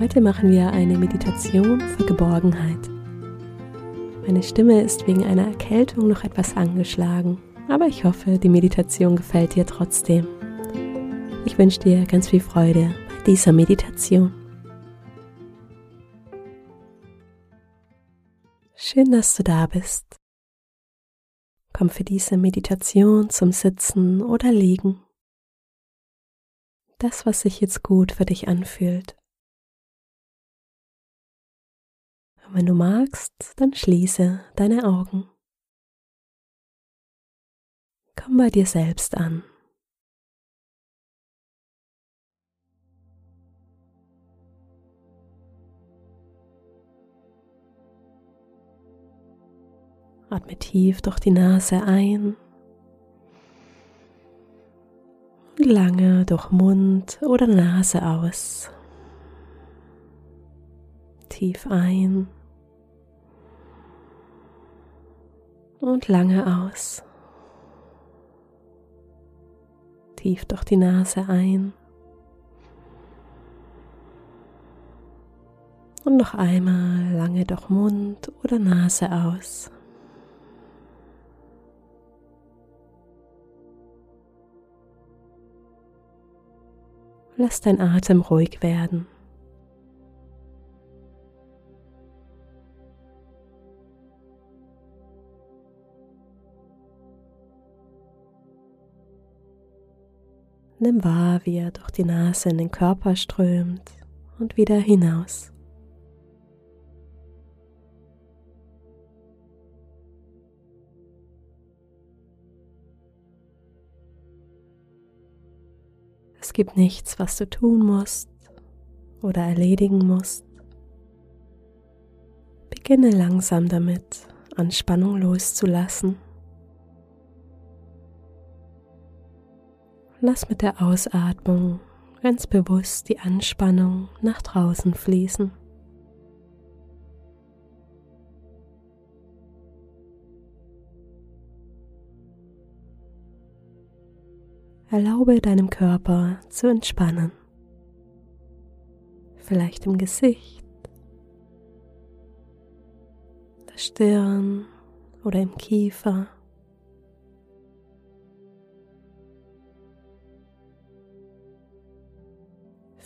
Heute machen wir eine Meditation für Geborgenheit. Meine Stimme ist wegen einer Erkältung noch etwas angeschlagen, aber ich hoffe, die Meditation gefällt dir trotzdem. Ich wünsche dir ganz viel Freude bei dieser Meditation. Schön, dass du da bist. Komm für diese Meditation zum Sitzen oder Liegen. Das, was sich jetzt gut für dich anfühlt. Und wenn du magst, dann schließe deine Augen. Komm bei dir selbst an. Atme tief durch die Nase ein und lange durch Mund oder Nase aus. Tief ein und lange aus. Tief durch die Nase ein. Und noch einmal lange durch Mund oder Nase aus. Lass dein Atem ruhig werden. Nimm wahr, wie er durch die Nase in den Körper strömt und wieder hinaus. Es gibt nichts, was du tun musst oder erledigen musst. Beginne langsam damit, Anspannung loszulassen. Lass mit der Ausatmung ganz bewusst die Anspannung nach draußen fließen. Erlaube deinem Körper zu entspannen. Vielleicht im Gesicht, der Stirn oder im Kiefer.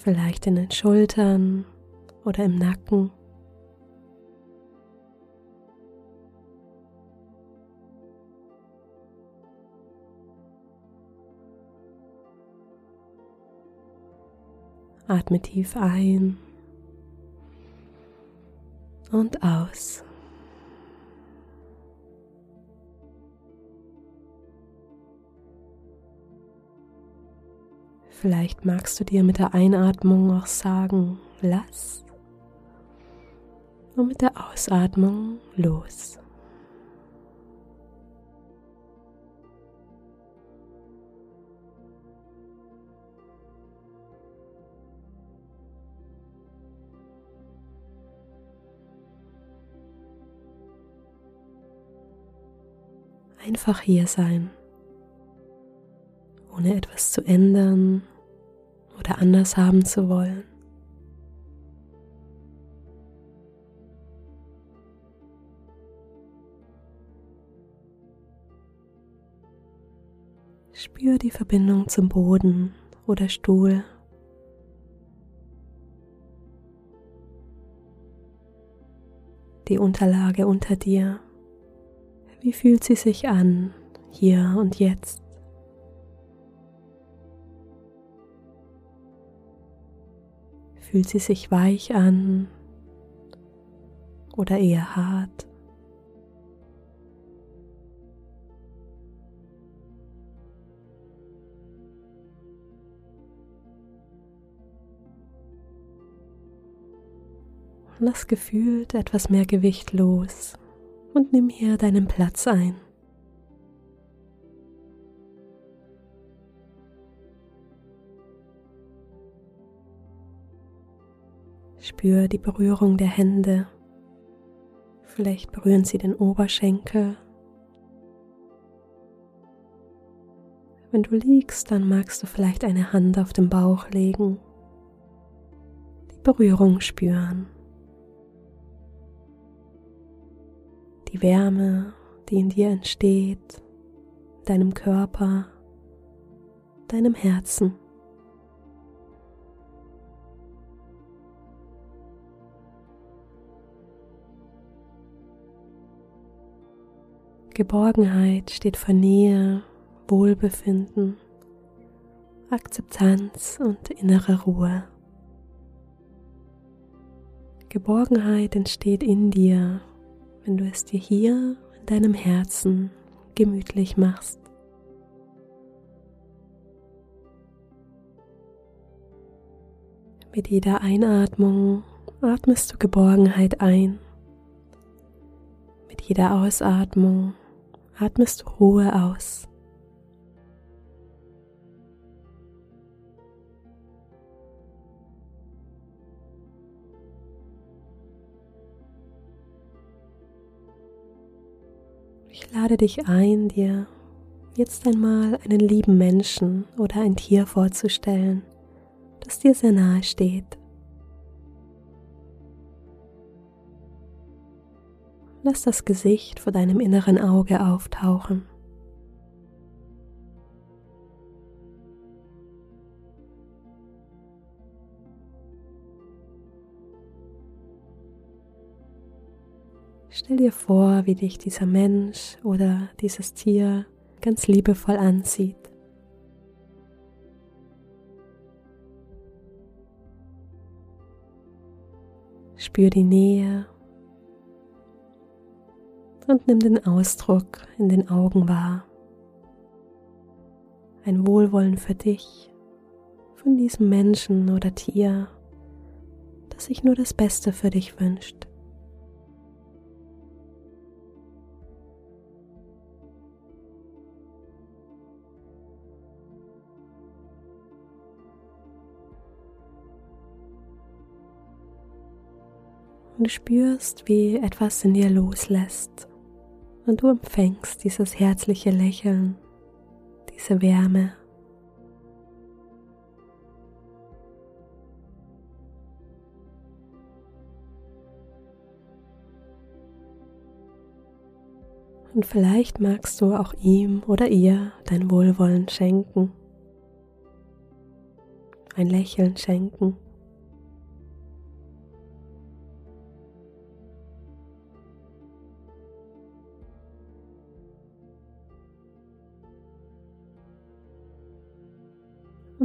Vielleicht in den Schultern oder im Nacken. Atme tief ein und aus. Vielleicht magst du dir mit der Einatmung auch sagen, lass. Und mit der Ausatmung los. Einfach hier sein, ohne etwas zu ändern oder anders haben zu wollen. Spür die Verbindung zum Boden oder Stuhl. Die Unterlage unter dir. Wie fühlt sie sich an, hier und jetzt? Fühlt sie sich weich an oder eher hart? lass gefühlt etwas mehr Gewicht los und nimm hier deinen Platz ein. Spür die Berührung der Hände. Vielleicht berühren sie den Oberschenkel. Wenn du liegst, dann magst du vielleicht eine Hand auf den Bauch legen. Die Berührung spüren. Die Wärme, die in dir entsteht, deinem Körper, deinem Herzen. Geborgenheit steht für Nähe, Wohlbefinden, Akzeptanz und innere Ruhe. Geborgenheit entsteht in dir, wenn du es dir hier in deinem Herzen gemütlich machst. Mit jeder Einatmung atmest du Geborgenheit ein. Mit jeder Ausatmung atmest Ruhe aus. Ich lade dich ein, dir jetzt einmal einen lieben Menschen oder ein Tier vorzustellen, das dir sehr nahe steht. Lass das Gesicht vor deinem inneren Auge auftauchen. Stell dir vor, wie dich dieser Mensch oder dieses Tier ganz liebevoll anzieht. Spür die Nähe und nimm den Ausdruck in den Augen wahr. Ein Wohlwollen für dich, von diesem Menschen oder Tier, das sich nur das Beste für dich wünscht. Und du spürst, wie etwas in dir loslässt und du empfängst dieses herzliche Lächeln, diese Wärme. Und vielleicht magst du auch ihm oder ihr dein Wohlwollen schenken, ein Lächeln schenken.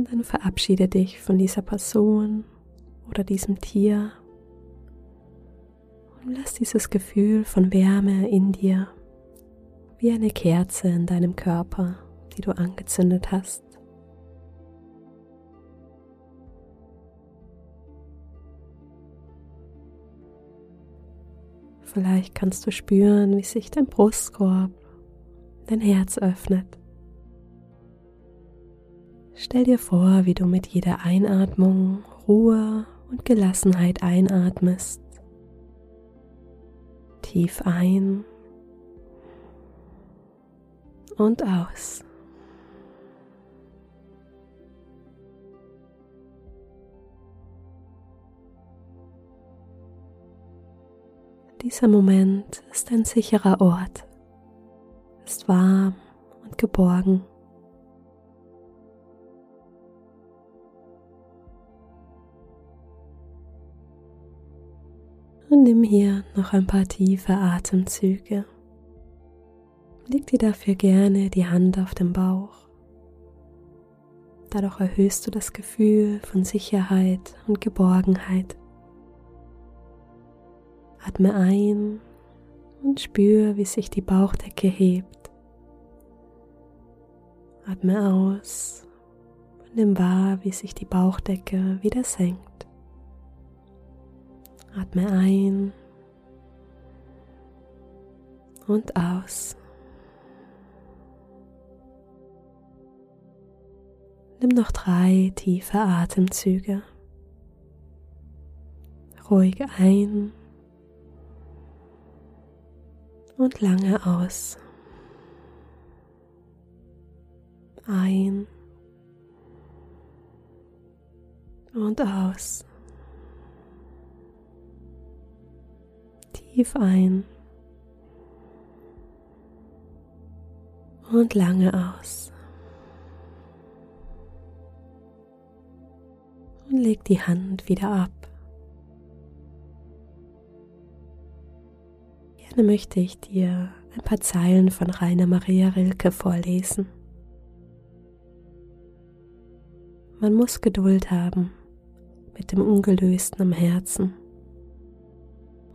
Dann verabschiede dich von dieser Person oder diesem Tier und lass dieses Gefühl von Wärme in dir wie eine Kerze in deinem Körper, die du angezündet hast. Vielleicht kannst du spüren, wie sich dein Brustkorb, dein Herz öffnet. Stell dir vor, wie du mit jeder Einatmung Ruhe und Gelassenheit einatmest. Tief ein und aus. Dieser Moment ist ein sicherer Ort, ist warm und geborgen. Und nimm hier noch ein paar tiefe Atemzüge. Leg dir dafür gerne die Hand auf den Bauch. Dadurch erhöhst du das Gefühl von Sicherheit und Geborgenheit. Atme ein und spür, wie sich die Bauchdecke hebt. Atme aus und nimm wahr, wie sich die Bauchdecke wieder senkt. Atme ein und aus. Nimm noch drei tiefe Atemzüge. Ruhig ein und lange aus. Ein und aus. Tief ein und lange aus. Und leg die Hand wieder ab. Gerne möchte ich dir ein paar Zeilen von Rainer Maria Rilke vorlesen. Man muss Geduld haben mit dem Ungelösten am Herzen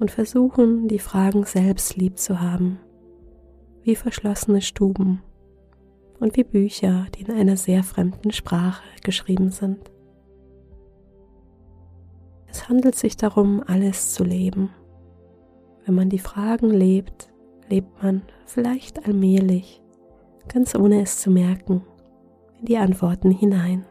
und versuchen, die Fragen selbst lieb zu haben, wie verschlossene Stuben und wie Bücher, die in einer sehr fremden Sprache geschrieben sind. Es handelt sich darum, alles zu leben. Wenn man die Fragen lebt, lebt man vielleicht allmählich, ganz ohne es zu merken, in die Antworten hinein.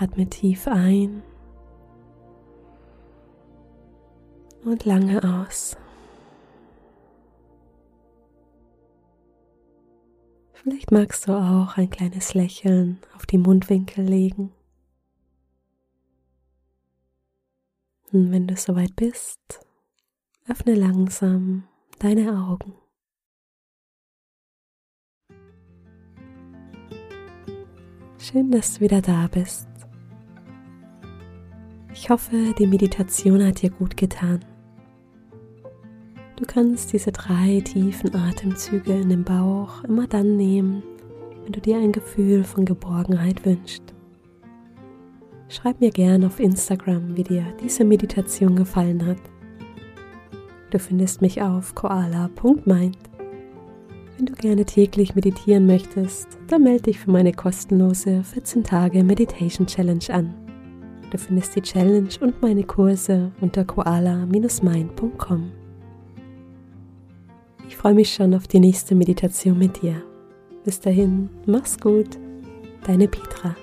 Atme tief ein und lange aus. Vielleicht magst du auch ein kleines Lächeln auf die Mundwinkel legen. Und wenn du soweit bist, öffne langsam deine Augen. Schön, dass du wieder da bist. Ich hoffe, die Meditation hat dir gut getan. Du kannst diese drei tiefen Atemzüge in den Bauch immer dann nehmen, wenn du dir ein Gefühl von Geborgenheit wünschst. Schreib mir gerne auf Instagram, wie dir diese Meditation gefallen hat. Du findest mich auf koala.mind. Wenn du gerne täglich meditieren möchtest, dann melde dich für meine kostenlose 14 Tage Meditation Challenge an. Du findest die Challenge und meine Kurse unter koala-mind.com. Ich freue mich schon auf die nächste Meditation mit dir. Bis dahin, mach's gut, deine Petra.